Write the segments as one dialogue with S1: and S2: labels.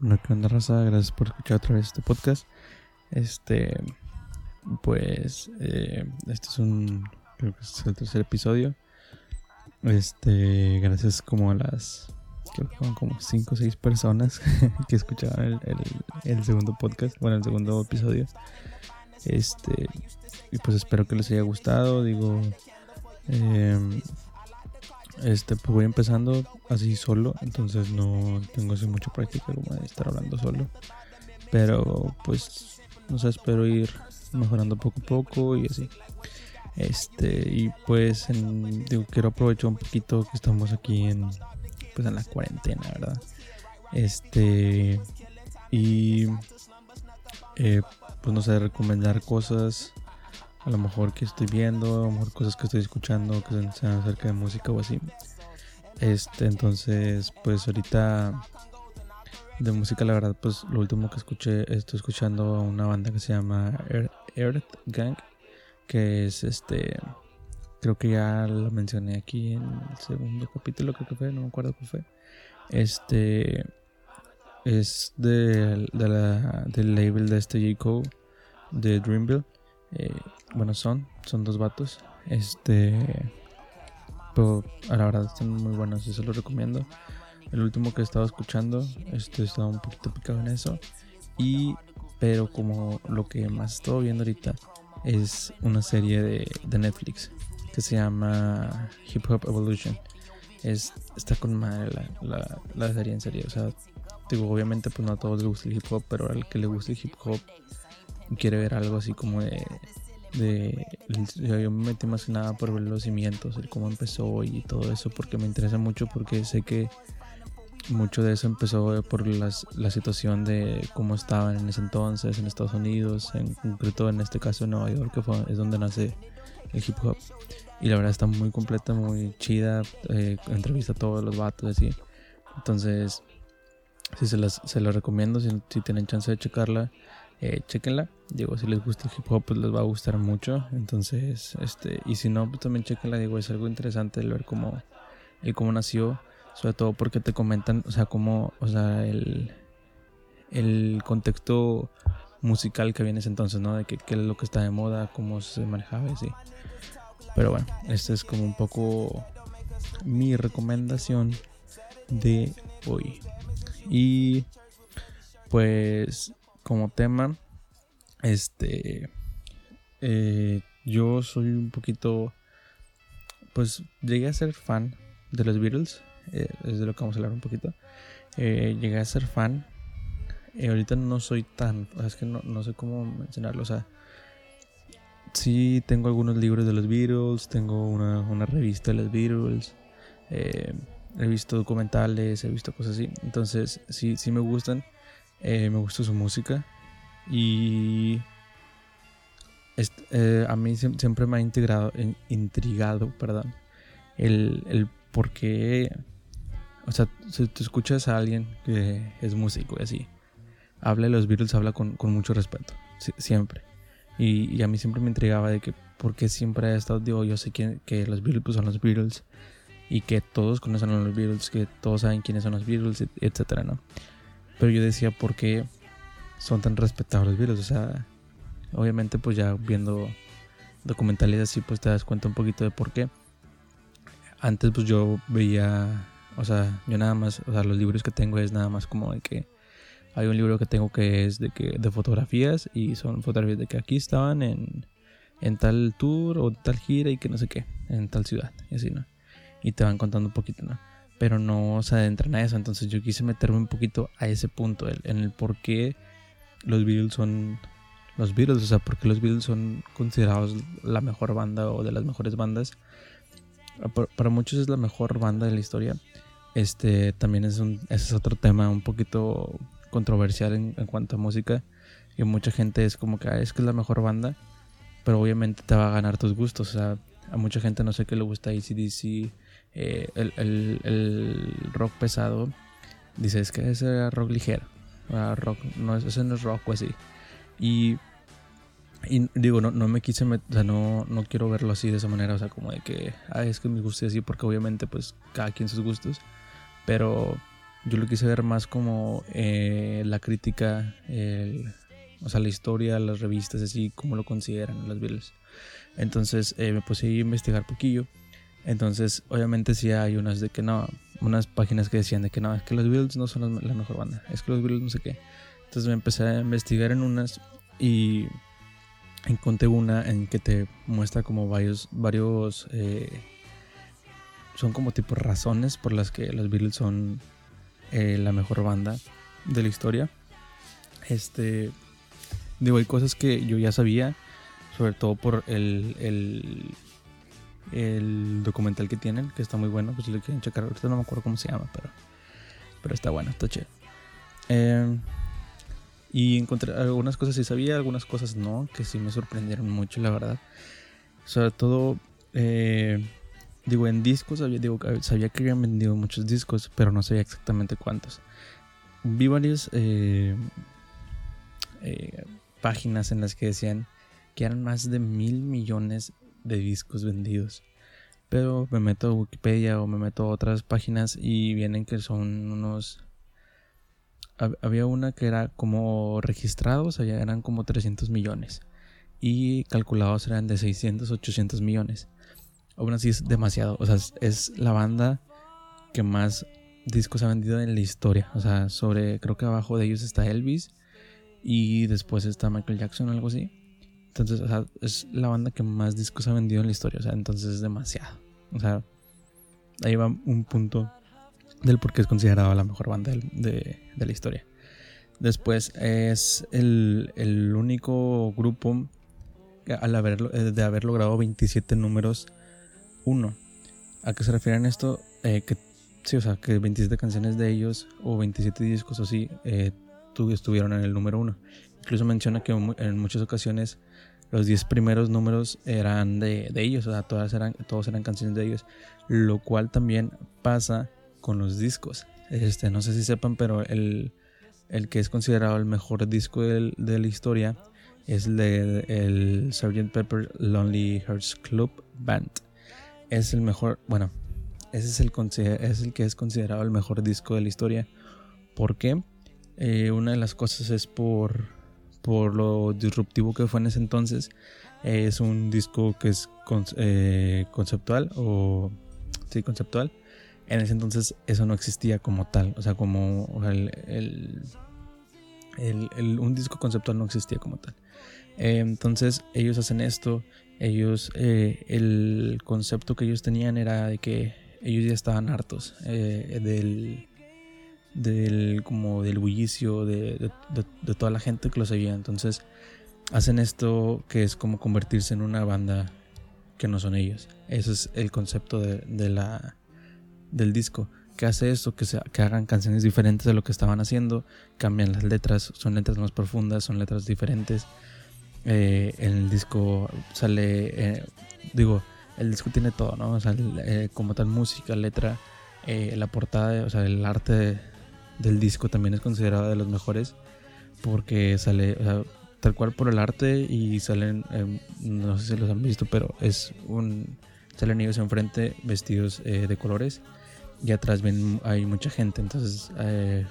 S1: No, ¿qué onda, raza? Gracias por escuchar otra vez este podcast. Este, pues, eh, este es un, creo que es el tercer episodio. Este, gracias como a las, creo que fueron como 5 o 6 personas que escuchaban el, el, el, segundo podcast, bueno, el segundo episodio. Este, y pues espero que les haya gustado. Digo, eh, este, pues voy empezando así solo, entonces no tengo así mucha práctica como de estar hablando solo. Pero pues, no sé, espero ir mejorando poco a poco y así. Este, y pues digo, quiero aprovechar un poquito que estamos aquí en pues en la cuarentena, ¿verdad? Este y eh, pues no sé, recomendar cosas a lo mejor que estoy viendo, a lo mejor cosas que estoy escuchando que sean acerca de música o así. Este, entonces, pues ahorita de música, la verdad, pues lo último que escuché, estoy escuchando a una banda que se llama Earth Gang, que es este, creo que ya lo mencioné aquí en el segundo capítulo, creo que fue, no me acuerdo cuál fue. Este es de, de la, del label de este J. Cole, de Dreamville. Eh, bueno, son, son dos vatos. Este, pero a la verdad están muy buenos se los recomiendo. El último que he estado escuchando, este, estaba un poquito picado en eso. Y, pero como lo que más estoy viendo ahorita es una serie de, de Netflix que se llama Hip Hop Evolution. Es, está con madre la, la, serie en serio. O sea, digo, obviamente pues no a todos les gusta el hip hop, pero al que le guste el hip hop quiere ver algo así como de, yo me metí más que nada por ver los cimientos, el cómo empezó y todo eso, porque me interesa mucho, porque sé que mucho de eso empezó por las, la situación de cómo estaban en ese entonces en Estados Unidos, en concreto en este caso en Nueva York, que es donde nace el hip hop. Y la verdad está muy completa, muy chida, eh, entrevista a todos los vatos así. Entonces, si se las, se las recomiendo, si tienen chance de checarla eh, chequenla. Digo, si les gusta el hip hop, pues les va a gustar mucho. Entonces, este, y si no, pues también chequenla. Digo, es algo interesante el ver cómo, el cómo nació. Sobre todo porque te comentan, o sea, cómo, o sea, el, el contexto musical que viene entonces, ¿no? De qué es lo que está de moda, cómo se manejaba y así. Pero bueno, esta es como un poco mi recomendación de hoy. Y pues como tema, este, eh, yo soy un poquito, pues llegué a ser fan de los Beatles, eh, es de lo que vamos a hablar un poquito. Eh, llegué a ser fan, ahorita no soy tan, es que no, no sé cómo mencionarlo, o sea, sí tengo algunos libros de los Beatles, tengo una, una revista de los Beatles, he visto documentales, he visto cosas así, entonces sí, sí me gustan. Eh, me gusta su música y eh, a mí siempre me ha integrado, intrigado perdón, el, el por qué, o sea, si tú escuchas a alguien que es músico y así, habla de los Beatles, habla con, mucho respeto, siempre. Y, a mí siempre me intrigaba de que por qué siempre ha estado, digo, yo sé que, que los Beatles pues, son los Beatles y que todos conocen a los Beatles, que todos saben quiénes son los Beatles, etcétera, ¿no? Pero yo decía, ¿por qué son tan respetables Beatles? O sea, obviamente pues ya viendo documentales así, pues te das cuenta un poquito de por qué. Antes pues yo veía, o sea, yo nada más, o sea, los libros que tengo es nada más como de que hay un libro que tengo que es de que de fotografías y son fotografías de que aquí estaban en, en tal tour o tal gira y que no sé qué, en tal ciudad, y así, ¿no? Y te van contando un poquito, ¿no? Pero no se adentran a eso. Entonces yo quise meterme un poquito a ese punto, en el por qué los Beatles son los Beatles, o sea, por qué los Beatles son considerados la mejor banda o de las mejores bandas. Para muchos es la mejor banda de la historia. Este también es es otro tema un poquito controversial en, cuanto a música. Y mucha gente es como que ah, es que es la mejor banda, pero obviamente te va a ganar tus gustos. O sea, a mucha gente no sé qué le gusta ACDC, eh, el, el, rock pesado, dices que es rock ligero. rock, no, ese no es rock o así. Y, digo, no, no me quise, o sea, no, no quiero verlo así de esa manera, o sea, como de que, ah, es que me guste así, porque obviamente, pues, cada quien sus gustos. Pero yo lo quise ver más como eh, la crítica, o sea, la historia, las revistas, así como lo consideran los Beatles. Entonces eh, me puse a investigar poquillo. Entonces, obviamente sí hay unas de que no, unas páginas que decían de que no, es que los Beatles no son la mejor banda, es que los Beatles no sé qué. Entonces me empecé a investigar en unas y encontré una en que te muestra como varios, varios, eh, son como tipo razones por las que los Beatles son eh, la mejor banda de la historia. Este, digo, hay cosas que yo ya sabía, sobre todo por el, el, el documental que tienen, que está muy bueno, pues si lo quieren checar, ahorita no me acuerdo cómo se llama, pero, pero está bueno, está chido. Eh, y encontré algunas cosas sí sabía, algunas cosas no, que sí me sorprendieron mucho, la verdad. Sobre todo, eh, digo, en discos sabía, digo, sabía que habían vendido muchos discos, pero no sabía exactamente cuántos. Vi varias eh, eh, páginas en las que decían que eran más de mil millones de discos vendidos. Pero me meto a Wikipedia o me meto a otras páginas y vienen que son unos había una que era como registrados, allá eran como 300 millones. Y calculados eran de 600, 800 millones. Aún así es demasiado. O sea, es, la banda que más discos ha vendido en la historia. O sea, sobre, creo que abajo de ellos está Elvis. Y después está Michael Jackson o algo así. Entonces, o sea, es la banda que más discos ha vendido en la historia. O sea, entonces es demasiado. O sea, ahí va un punto del por qué es considerado la mejor banda de, la historia. Después es el, único grupo al haber, eh, de haber logrado 27 números 1. ¿A qué se refieren esto? Eh, que sí, o sea, que 27 canciones de ellos o 27 discos o así eh, estuvieron en el número 1. Incluso menciona que en muchas ocasiones los 10 primeros números eran de, ellos, o sea, todas eran, todos eran canciones de ellos. Lo cual también pasa con los discos. Este, no sé si sepan, pero el, el que es considerado el mejor disco de, la historia es el, el Sgt. Pepper Lonely Hearts Club Band. Es el mejor, bueno, ese es el, es el que es considerado el mejor disco de la historia. ¿Por qué? Eh, una de las cosas es por, por lo disruptivo que fue en ese entonces. es un disco que es eh, conceptual o sí, conceptual en ese entonces eso no existía como tal, o sea, como un disco conceptual no existía como tal. Eh, entonces ellos hacen esto, ellos, eh, el concepto que ellos tenían era de que ellos ya estaban hartos eh, del, del, como del bullicio de, toda la gente que los seguía. Entonces hacen esto que es como convertirse en una banda que no son ellos. Ese es el concepto de la del disco que hace esto, que, se, que hagan canciones diferentes de lo que estaban haciendo, cambian las letras, son letras más profundas, son letras diferentes. Eh, el disco sale, eh, digo, el disco tiene todo, ¿no? O sea, eh, como tal música, letra, la portada, o sea, el arte del disco también es considerado de los mejores porque sale, o sea, tal cual por el arte y salen, no sé si los han visto, pero es un, salen ellos enfrente vestidos de colores y atrás ven, hay mucha gente, entonces eh,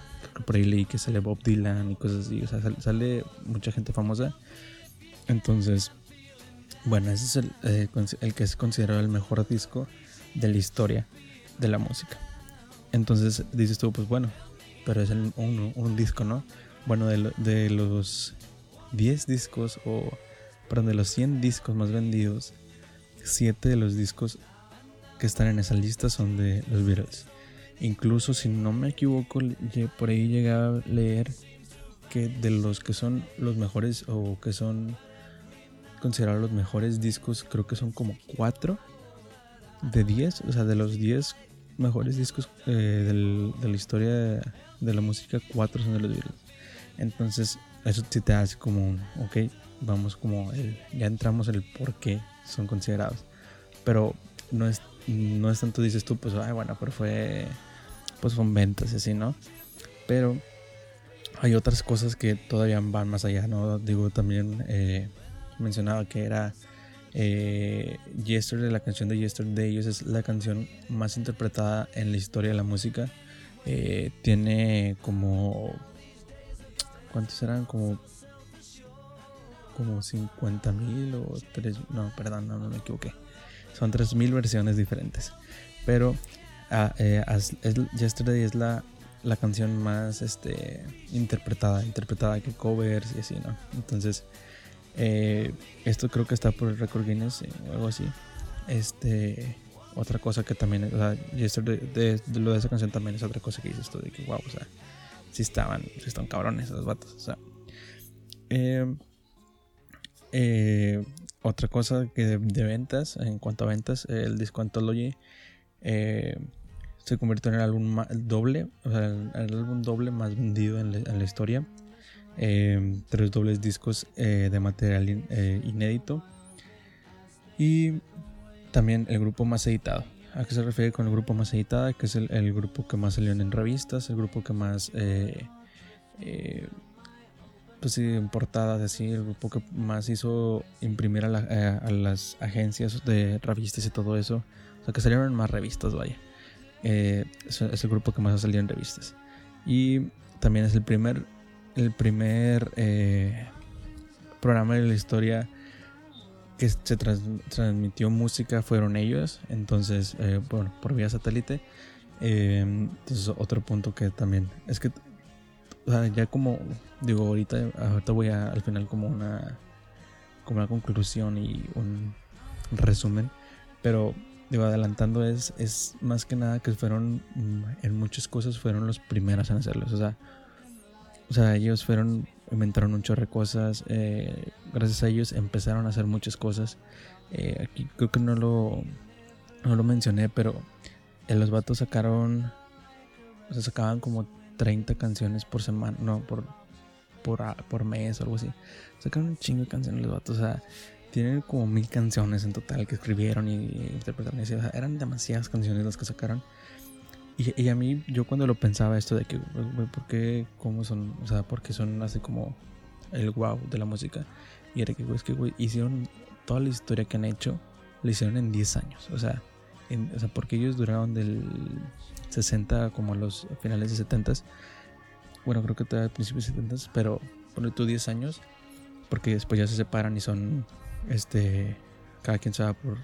S1: por ahí leí que sale Bob Dylan y cosas así, o sea, sale, mucha gente famosa. Entonces, bueno, ese es el, eh, el, que es considerado el mejor disco de la historia de la música. Entonces dices tú, pues bueno, pero es un, un, disco, ¿no? Bueno, de, de los 10 discos o, perdón, de los 100 discos más vendidos, 7 de los discos que están en esa lista son de los Beatles. Incluso si no me equivoco, por ahí llegué a leer que de los que son los mejores o que son considerados los mejores discos, creo que son como 4 de 10, o sea, de los 10 mejores discos eh, de la historia de, la música, 4 son de los Beatles. Entonces, eso sí te hace como un, ok, vamos como, ya entramos en el por qué son considerados. Pero no es no es tanto dices tú, pues, ay, bueno, pero fue, pues son ventas y así, ¿no? Pero hay otras cosas que todavía van más allá, ¿no? Digo, también eh, mencionaba que era eh, Yesterday, la canción de Yesterday de ellos es la canción más interpretada en la historia de la música. Eh, tiene como... ¿Cuántos eran? Como... Como 50 mil o 3... No, perdón, no, no me equivoqué. Son 3 mil versiones diferentes. Pero uh, eh, as, es, Yesterday es la, la canción más este, interpretada, interpretada que covers y así, ¿no? Entonces, eh, esto creo que está por el Record Guinness o algo así. Este, otra cosa que también, o sea, de, lo de esa canción también es otra cosa que dices tú de que, wow, o sea, si estaban, si están cabrones esos vatos, o sea. Eh, eh, otra cosa que de, ventas, en cuanto a ventas, el disco Anthology eh, se convirtió en el álbum doble, o sea, el, álbum doble más vendido en, la historia. tres dobles discos de material inédito. Y también el grupo más editado. ¿A qué se refiere con el grupo más editado? Que es el, grupo que más salió en revistas, el grupo que más, eh, eh, pues sí, en portadas, así, el grupo que más hizo imprimir a, eh, las agencias de revistas y todo eso. O sea, que salieron más revistas, vaya. es, el grupo que más ha salido en revistas. Y también es el primer, el primer programa de la historia que se transmitió música fueron ellos, entonces, eh, bueno, por vía satélite. Eh, entonces, otro punto que también es que, ya como digo, ahorita, ahorita voy a, al final como una, como una conclusión y un resumen, pero digo, adelantando es, es más que nada que fueron, en muchas cosas fueron los primeros en hacerlos, o sea, o sea, ellos fueron inventaron un chorro de cosas. Eh, gracias a ellos empezaron a hacer muchas cosas. Eh, aquí creo que no lo, no lo mencioné, pero eh, los vatos sacaron, o sea, sacaban como 30 canciones por semana, no, por, por, por mes o algo así. Sacaron un chingo de canciones los vatos, o sea, tienen como mil canciones en total que escribieron y, interpretaron. O sea, eran demasiadas canciones las que sacaron. Y, a mí, yo cuando lo pensaba esto de que, güey, ¿por qué? ¿Cómo son? O sea, porque son así como el wow de la música. Y era que, güey, es que, güey, hicieron toda la historia que han hecho, lo hicieron en 10 años. O sea, o sea, porque ellos duraron del 60 como a los finales de 70. Bueno, creo que todavía al principio de 70, pero ponle tú 10 años, porque después ya se separan y son, este, cada quien se va por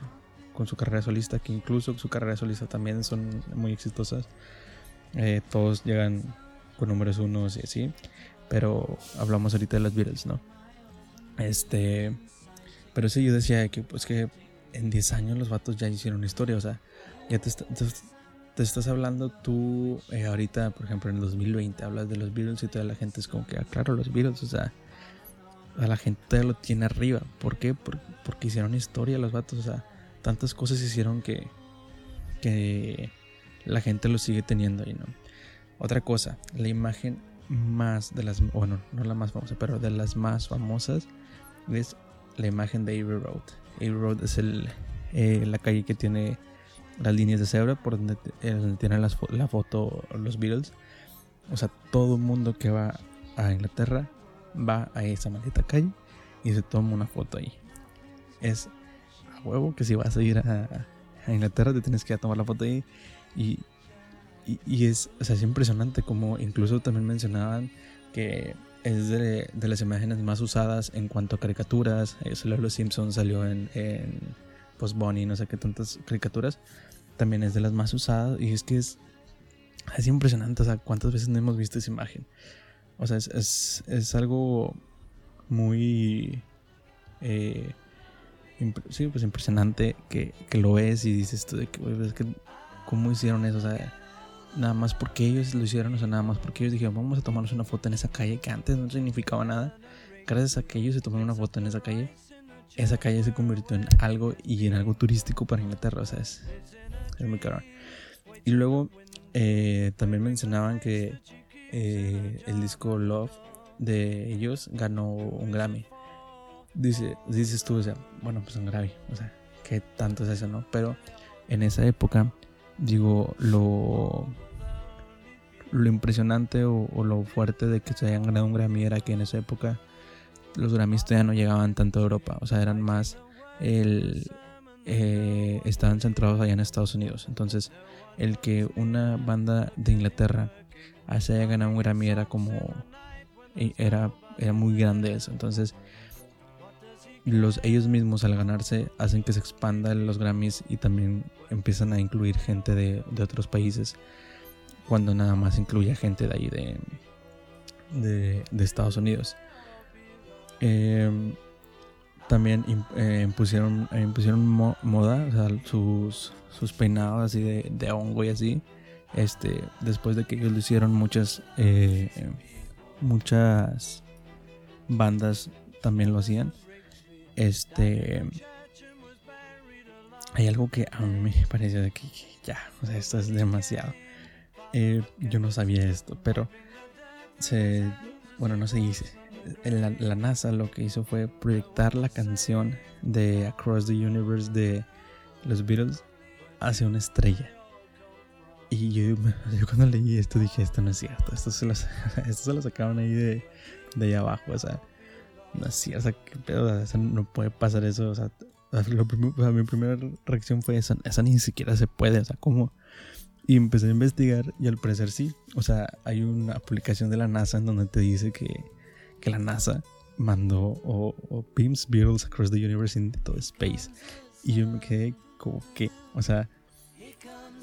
S1: con su carrera solista, que incluso su carrera solista también son muy exitosas. Eh, todos llegan con números unos y así. Pero hablamos ahorita de las Beatles, ¿no? Este. Pero sí, yo decía que, pues que en 10 años los vatos ya hicieron historia. O sea, ya te, estás hablando tú eh, ahorita, por ejemplo, en el 2020, hablas de los Beatles y toda la gente es como que, ah, claro, los Beatles, o sea, a la gente lo tiene arriba. ¿Por qué? porque hicieron historia los vatos, o sea tantas cosas hicieron que, que la gente lo sigue teniendo ahí, ¿no? Otra cosa, la imagen más de las, bueno, no la más famosa, pero de las más famosas es la imagen de Avery Road. Avery Road es el, eh, la calle que tiene las líneas de cebra por donde, eh, tienen la foto los Beatles. O sea, todo el mundo que va a Inglaterra va a esa maldita calle y se toma una foto ahí. Es huevo que si vas a ir a, Inglaterra te tienes que ir a tomar la foto ahí. Y, y, es, o sea, es impresionante como incluso también mencionaban que es de, las imágenes más usadas en cuanto a caricaturas. Eso de los Simpsons salió en, en Post Bunny, no sé qué tantas caricaturas. También es de las más usadas y es que es, es impresionante, o sea, cuántas veces no hemos visto esa imagen. O sea, es, es, es algo muy... Eh, sí, pues impresionante que, lo ves y dices tú de que, es que, ¿cómo hicieron eso? O sea, nada más porque ellos lo hicieron, o sea, nada más porque ellos dijeron, vamos a tomarnos una foto en esa calle que antes no significaba nada. Gracias a que ellos se tomaron una foto en esa calle, esa calle se convirtió en algo y en algo turístico para Inglaterra, o sea, es, muy caro. Y luego eh, también mencionaban que eh, el disco Love de ellos ganó un Grammy dice, dices tú, o sea, bueno, pues un grave, o sea, ¿qué tanto es eso, no? Pero en esa época, digo, lo, lo impresionante o, lo fuerte de que se hayan ganado un Grammy era que en esa época los Grammys todavía no llegaban tanto a Europa, o sea, eran más el, eh, estaban centrados allá en Estados Unidos. Entonces, el que una banda de Inglaterra se haya ganado un Grammy era como. Era, era muy grande eso. Entonces, los, ellos mismos al ganarse hacen que se expandan los Grammys y también empiezan a incluir gente de, otros países cuando nada más incluye gente de ahí de, de, Estados Unidos. Em, también eh, impusieron, impusieron moda, sus, sus peinados así de, de, hongo y así. Este, después de que ellos lo hicieron, muchas, eh, muchas bandas también lo hacían. Este. Hay algo que a mí me pareció de que, ya, o sea, esto es demasiado. Eh, yo no sabía esto, pero se. Bueno, no se dice. La, NASA lo que hizo fue proyectar la canción de Across the Universe de los Beatles hacia una estrella. Y yo, yo cuando leí esto dije, esto no es cierto, esto se lo, esto se lo sacaron ahí de, de ahí abajo, o sea, no o sea, qué pedo, o sea, no puede pasar eso, o sea, mi primera reacción fue esa, esa ni siquiera se puede, o sea, ¿cómo? Y empecé a investigar y al parecer sí, o sea, hay una publicación de la NASA en donde te dice que, que la NASA mandó o, o beams Beatles across the universe into space. Y yo me quedé como que, o sea,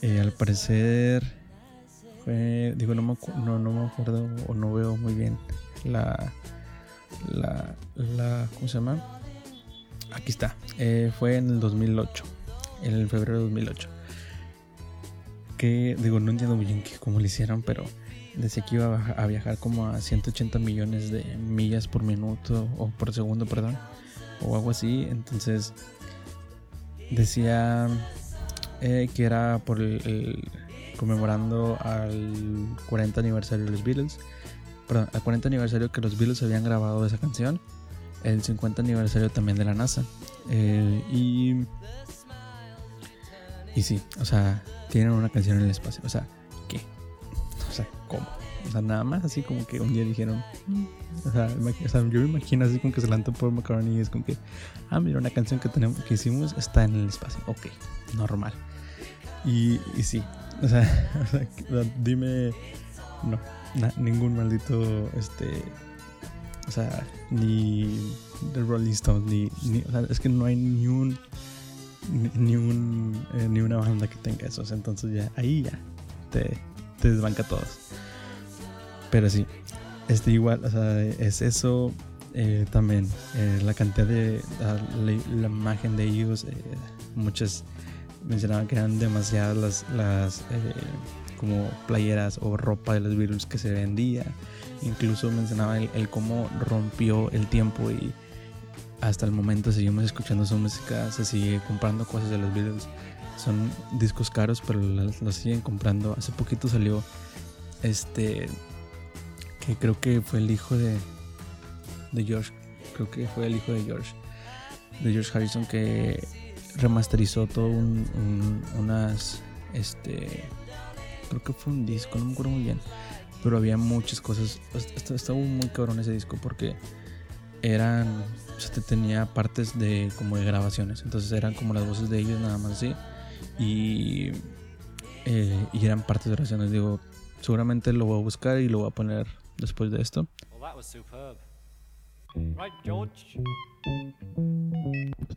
S1: eh, al parecer fue, digo, no me, no, no me acuerdo o no veo muy bien la, la, la ¿cómo se llama? Aquí está. Eh, fue en el 2008, en el febrero de 2008. Que digo, no entiendo muy bien cómo lo hicieron, pero decía que iba a viajar como a 180 millones de millas por minuto o por segundo, perdón, o algo así. Entonces decía eh, que era por el, conmemorando al 40 aniversario de los Beatles perdón, al 40 aniversario que los Beatles habían grabado esa canción, el 50 aniversario también de la NASA. Eh, y. Y sí, o sea, tienen una canción en el espacio. O sea, ¿qué? O sea, ¿cómo? O sea, nada más así como que un día dijeron. O sea, yo me imagino así como que se levantó por McCartney y es como que. Ah, mira, una canción que, tenemos, que hicimos está en el espacio. Ok, normal. Y, y sí, o sea, dime. No, ningún maldito, este, o sea, ni The Rolling Stones, ni, sea, es que no hay ni un, ni, un, eh, ni una banda que tenga eso, entonces ya, ahí ya, te, te desbanca todos. Pero sí, este igual, o sea, es eso, eh, también eh, la cantidad de la, imagen de ellos muchas mencionaban que eran demasiadas las, las como playeras o ropa de los Beatles que se vendía. Incluso mencionaba el, cómo rompió el tiempo y hasta el momento seguimos escuchando su música, se sigue comprando cosas de los Beatles. Son discos caros, pero los, siguen comprando. Hace poquito salió este que creo que fue el hijo de de George, creo que fue el hijo de George, de George Harrison que remasterizó todo unas este creo que fue un disco, no me acuerdo muy bien. Pero había muchas cosas. Estaba muy cabrón ese disco porque eran. O sea, tenía partes de como de grabaciones. Entonces eran como las voces de ellos nada más así. Y. Eh, y eran partes de grabaciones. Digo, seguramente lo voy a buscar y lo voy a poner después de esto. Right, George.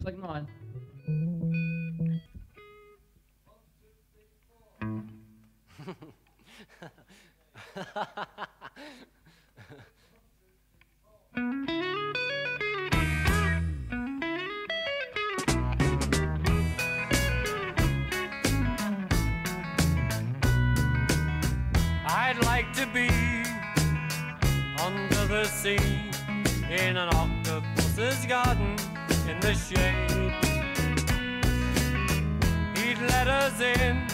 S1: like mine.
S2: I'd like to be under the sea in an octopus's garden in the shade. He'd let us in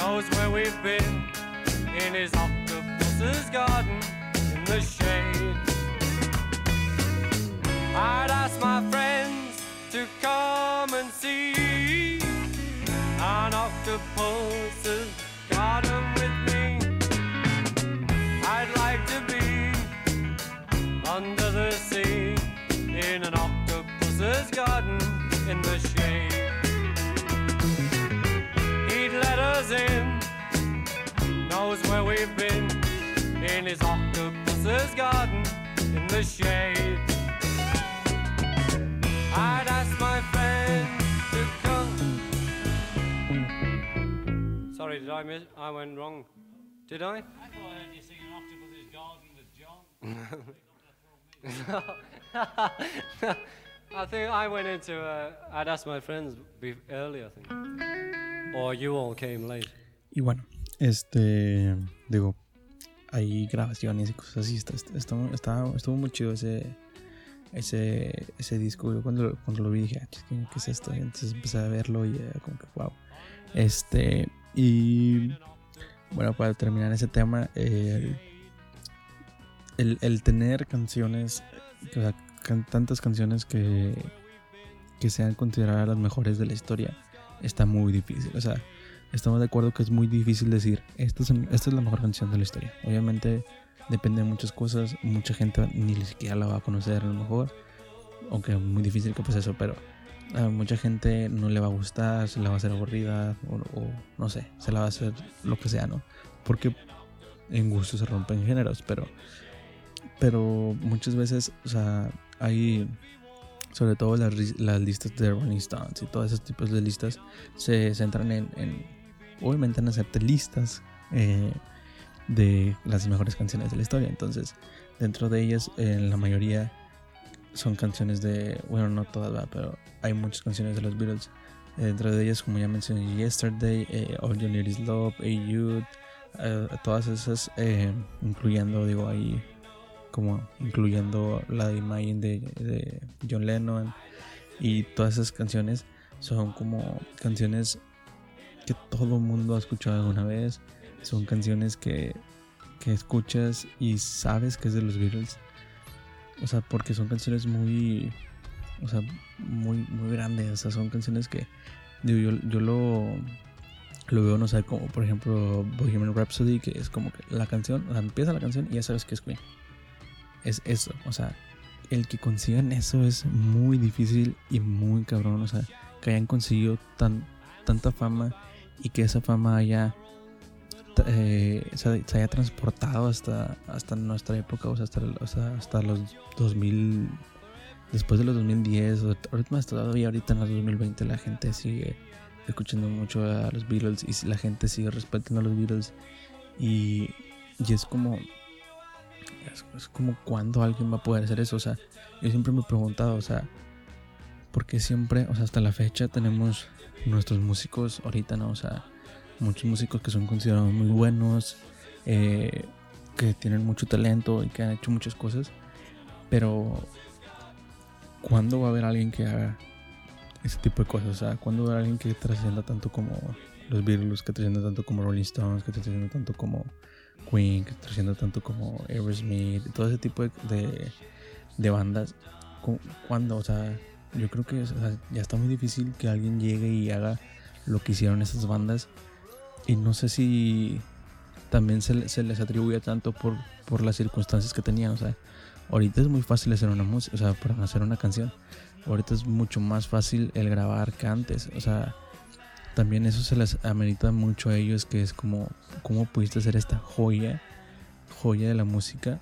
S2: knows where we've been in his octopus's garden in the shade. I'd ask my friends to come and see an octopus's garden with me. I'd like to be under the sea in an octopus's garden in the shade. In, knows where we've been, in his octopus's garden in the shade. I'd ask my friend to come. Sorry, did I miss? I went wrong. Did I?
S3: I thought I heard you singing Octopus's Garden with John.
S2: I think I went into. Uh, I'd asked my friends be- earlier, I think. Or you all came late.
S1: Y bueno, este, digo, hay grabaciones y cosas así. Está, está- está- estuvo muy chido ese, ese, ese disco. Yo cuando, cuando lo vi dije, ah, ¿qué, es esto? Y entonces empecé a verlo y era como que, wow. Este, y bueno, para terminar ese tema, el, el tener canciones, o sea, tantas canciones que, que sean consideradas las mejores de la historia, está muy difícil. O sea, estamos de acuerdo que es muy difícil decir, esta es, esta es la mejor canción de la historia. Obviamente depende de muchas cosas, mucha gente ni siquiera la va a conocer a lo mejor, aunque es muy difícil que pase eso, pero a mucha gente no le va a gustar, se la va a hacer aburrida o, o no sé, se la va a hacer lo que sea, ¿no? Porque en gusto se rompen géneros, pero pero muchas veces, o sea, hay sobre todo las, listas de Rolling Stones y todos esos tipos de listas se centran en, en obviamente en hacerte listas eh, de las mejores canciones de la historia. Entonces, dentro de ellas, en la mayoría son canciones de, bueno, no todas, ¿verdad? pero hay muchas canciones de los Beatles. Eh, dentro de ellas, como ya mencioné, Yesterday, eh, All You Need Is Love, Jude, eh, todas esas, incluyendo, digo, ahí, como incluyendo la de Imagine de, de John Lennon y todas esas canciones son como canciones que todo el mundo ha escuchado alguna vez. Son canciones que, que escuchas y sabes que es de los Beatles. O sea, porque son canciones muy. O sea, muy, muy grandes. O sea, son canciones que. Digo, yo, yo lo. Lo veo, no sé, como por ejemplo Bohemian Rhapsody, que es como que la canción, o sea, empieza la canción y ya sabes que es Queen. Es eso, o sea, el que consigan eso es muy difícil y muy cabrón, o sea, que hayan conseguido tan, tanta fama y que esa fama haya eh, se, haya transportado hasta, hasta nuestra época, o sea, hasta, sea, hasta los 2000, después de los 2010, o ahorita más todavía ahorita en los 2020 la gente sigue escuchando mucho a los Beatles y la gente sigue respetando a los Beatles y, y es como es, como cuando alguien va a poder hacer eso, o sea, yo siempre me he preguntado, o sea, porque siempre, o sea, hasta la fecha tenemos nuestros músicos ahorita, ¿no? O sea, muchos músicos que son considerados muy buenos, eh, que tienen mucho talento y que han hecho muchas cosas, pero ¿cuándo va a haber alguien que haga ese tipo de cosas? O sea, ¿cuándo va a haber alguien que trascienda tanto como los Beatles, que trascienda tanto como Rolling Stones, que trascienda tanto como Queen, que trascienda tanto como Aerosmith, todo ese tipo de, de, bandas? ¿Cu- ¿Cuándo? O sea, yo creo que ya está muy difícil que alguien llegue y haga lo que hicieron esas bandas. Y no sé si también se, se les atribuye tanto por, por las circunstancias que tenían. O sea, ahorita es muy fácil hacer una música, o sea, para hacer una canción. Ahorita es mucho más fácil el grabar que antes. O sea, también eso se les amerita mucho a ellos, que es como, ¿cómo pudiste hacer esta joya, joya de la música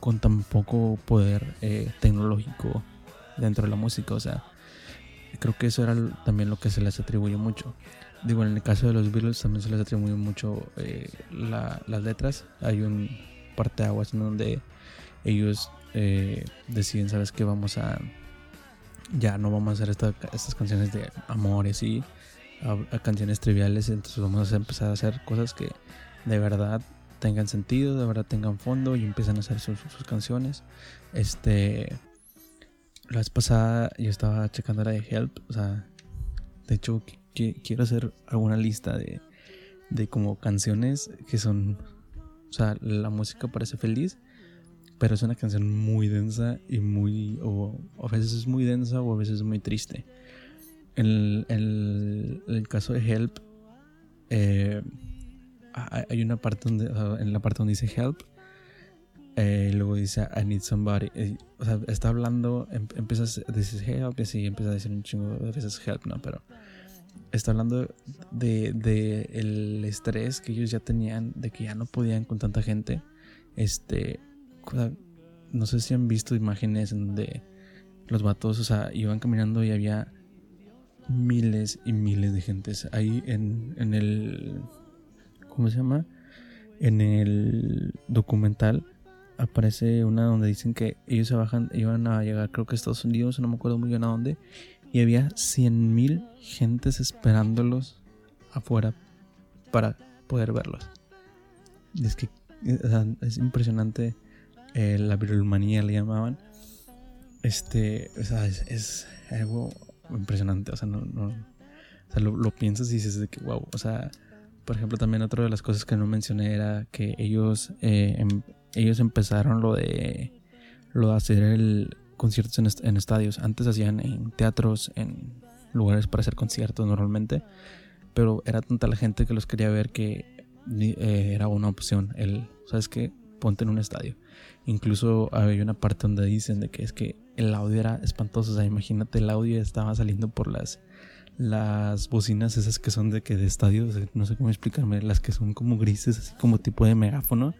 S1: con tan poco poder eh, tecnológico dentro de la música? O sea, creo que eso era también lo que se les atribuye mucho. Digo, en el caso de los Beatles también se les atribuye mucho eh, la- las letras. Hay un parteaguas en donde ellos eh, deciden, ¿sabes qué? Vamos a... Ya no vamos a hacer esta- estas canciones de amores y a, canciones triviales, entonces vamos a empezar a hacer cosas que de verdad tengan sentido, de verdad tengan fondo y empiezan a hacer sus, canciones. Este, la vez pasada yo estaba checando la de Help, o sea, de hecho qui- qui- quiero hacer alguna lista de, de como canciones que son, o sea, la música parece feliz, pero es una canción muy densa y muy, o a veces es muy densa o a veces es muy triste. El, el- el caso de Help, eh, hay una parte donde, en la parte donde dice Help, Eh, luego dice, I need somebody. O sea, está hablando, em- empiezas, dices help, y así empieza a decir un chingo de veces help, ¿no? Pero está hablando de, de el estrés que ellos ya tenían, de que ya no podían con tanta gente. Este, o no sé si han visto imágenes en donde los vatos, o sea, iban caminando y había miles y miles de gentes ahí en, en el, ¿cómo se llama? En el documental aparece una donde dicen que ellos se bajan, iban a llegar creo que a Estados Unidos, no me acuerdo muy bien a dónde, y había 100 mil gentes esperándolos afuera para poder verlos. Es que es impresionante eh, la virulmanía le llamaban. Este, o sea, es, es algo impresionante, o sea, no, no o sea, lo, piensas y dices de que wow, o sea, por ejemplo, también otra de las cosas que no mencioné era que ellos, eh, em- ellos empezaron lo de lo de hacer el conciertos en, est- en estadios. Antes hacían en teatros, en lugares para hacer conciertos normalmente, pero era tanta la gente que los quería ver que eh, era una opción. El, ¿sabes qué? Ponte en un estadio. Incluso había una parte donde dicen de que es que el audio era espantoso. O sea, imagínate el audio estaba saliendo por las las bocinas esas que son de que de estadio, no sé cómo explicarme, las que son como grises, así como tipo de megáfono.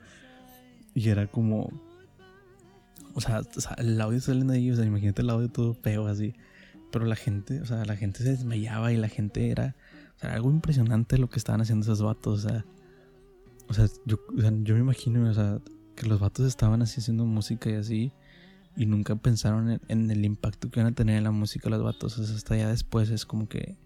S1: Y era como. O sea, o sea, el audio saliendo de ellos, o sea, imagínate el audio todo feo así. Pero la gente, o sea, la gente se desmayaba y la gente era. O sea, algo impresionante lo que estaban haciendo esos vatos. O sea, o sea, yo, yo me imagino, o sea, que los vatos estaban así haciendo música y así. Y nunca pensaron en, el impacto que iban a tener en la música los vatos. O sea, hasta ya después es como que.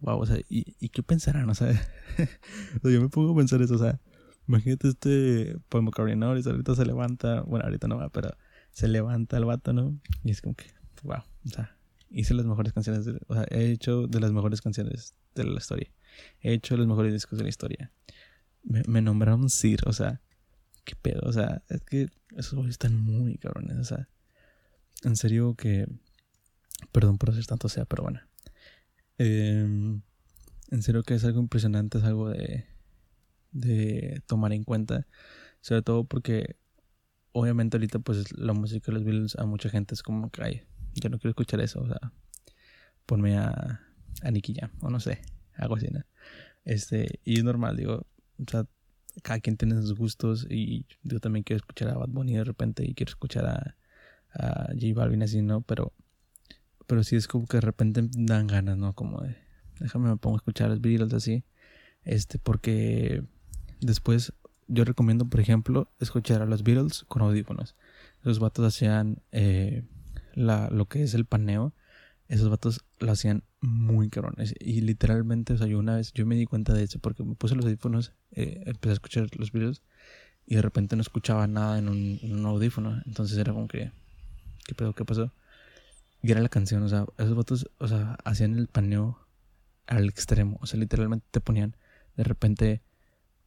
S1: Wow, o sea, ¿y, y qué pensarán? O sea, o yo me pongo a pensar eso, o sea, imagínate este Paul McCartney, ¿no? Ahorita, se levanta, bueno, ahorita no va, pero se levanta el vato, ¿no? Y es como que, wow, o sea, hice las mejores canciones, o sea, he hecho de las mejores canciones de la historia, he hecho los mejores discos de la historia. Me, nombraron Sir, o sea, qué pedo, o sea, es que esos güeyes están muy cabrones, o sea, en serio que, perdón por hacer tanto sea, pero bueno. Em, en serio que es algo impresionante, es algo de, de tomar en cuenta. Sobre todo porque obviamente ahorita pues la música de los Beatles a mucha gente es como que, ay, yo no quiero escuchar eso, o sea, ponme a, a Jam, o no sé, algo así, ¿no? Este, y es normal, digo, o sea, cada quien tiene sus gustos y yo también quiero escuchar a Bad Bunny de repente y quiero escuchar a, a J Balvin así, ¿no? Pero, pero sí es como que de repente dan ganas, ¿no? Como de, déjame me pongo a escuchar a los Beatles así, este, porque después yo recomiendo, por ejemplo, escuchar a los Beatles con audífonos. Los vatos hacían eh, la, lo que es el paneo. Esos vatos lo hacían muy cabrones. Y literalmente, o sea, yo una vez, yo me di cuenta de eso porque me puse los audífonos, eh, empecé a escuchar los Beatles y de repente no escuchaba nada en un, audífono. Entonces era como que, ¿qué pedo? ¿Qué pasó? Y era la canción, o sea, esos vatos, o sea, hacían el paneo al extremo. O sea, literalmente te ponían, de repente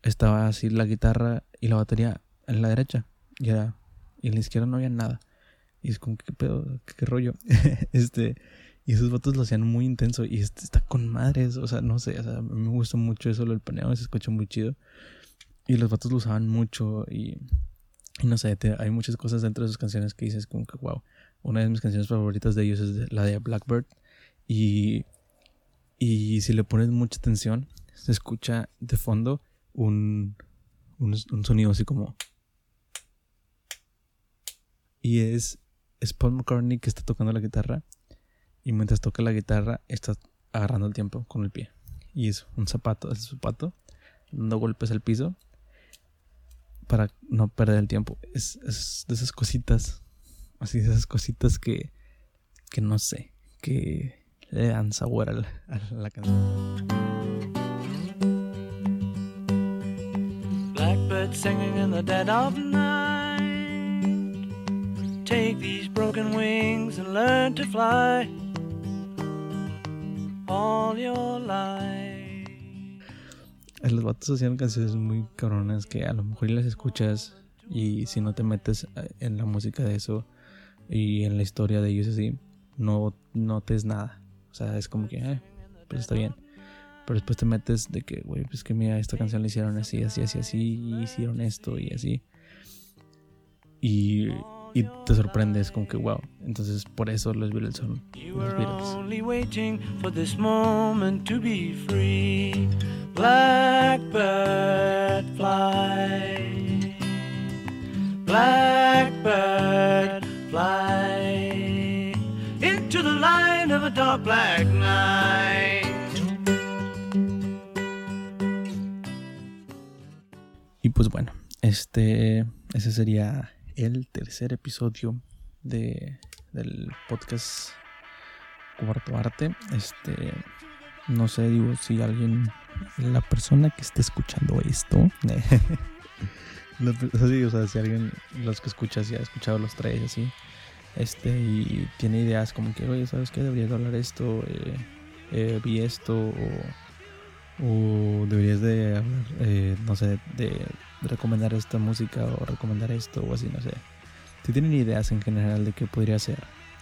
S1: estaba así la guitarra y la batería en la derecha y era y en la izquierda no había nada y es como qué pedo qué rollo este y esos vatos lo hacían muy intenso y este está con madres o sea no sé o sea me gusta mucho eso lo del paneo se escucha muy chido y los vatos lo usaban mucho y, no sé hay muchas cosas dentro de sus canciones que dices como que wow una de mis canciones favoritas de ellos es la de Blackbird y y si le pones mucha atención se escucha de fondo un, un, un sonido así como. Y es, es Paul McCartney que está tocando la guitarra. Y mientras toca la guitarra, está agarrando el tiempo con el pie. Y es un zapato, es un zapato, dando golpes al piso para no perder el tiempo. Es, es de esas cositas, así de esas cositas que, que no sé, que le dan sabor a la, a la canción.
S2: Blackbird singing in the dead of night. Take these broken wings and learn to fly all your life.
S1: Eh, Los vatos hacían canciones muy cabronas que a lo mejor las escuchas y si no te metes eh, en la música de eso y en la historia de ellos así, no notes nada. O sea, es como que, eh, pues está bien. Pero después te metes de que, güey, pues que mira, esta canción la hicieron así, así, así, así, y hicieron esto y así. y, y te sorprendes como que wow. Entonces por eso los Beatles son los Beatles.
S2: Blackbird fly. Into the light of a dark black night.
S1: Y pues bueno, este ese sería el tercer episodio de, del podcast Cuarto Arte. Este no sé, digo, si alguien, la persona que esté escuchando esto, sí, o sea, si alguien, los que escuchas ya ha escuchado los tres así, este, y tiene ideas como que, oye, ¿sabes qué? Deberías de hablar esto, eh, eh, vi esto, o, deberías de hablar, eh, no sé, de recomendar esta música o recomendar esto o así, no sé. Si tienen ideas en general de qué podría ser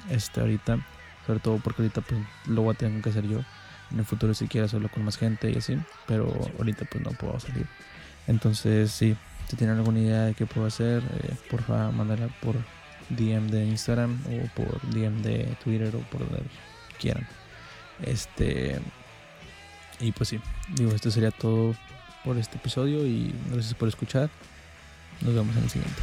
S1: este ahorita, sobre todo porque ahorita pues lo voy a tener que hacer yo. En el futuro si quiero hacerlo con más gente y así, pero ahorita pues no puedo salir. Entonces sí, si tienen alguna idea de qué puedo hacer, eh, porfa, mándala por DM de Instagram o por DM de Twitter o por donde quieran. Este y pues sí, digo, esto sería todo por este episodio y gracias por escuchar. Nos vemos en el siguiente.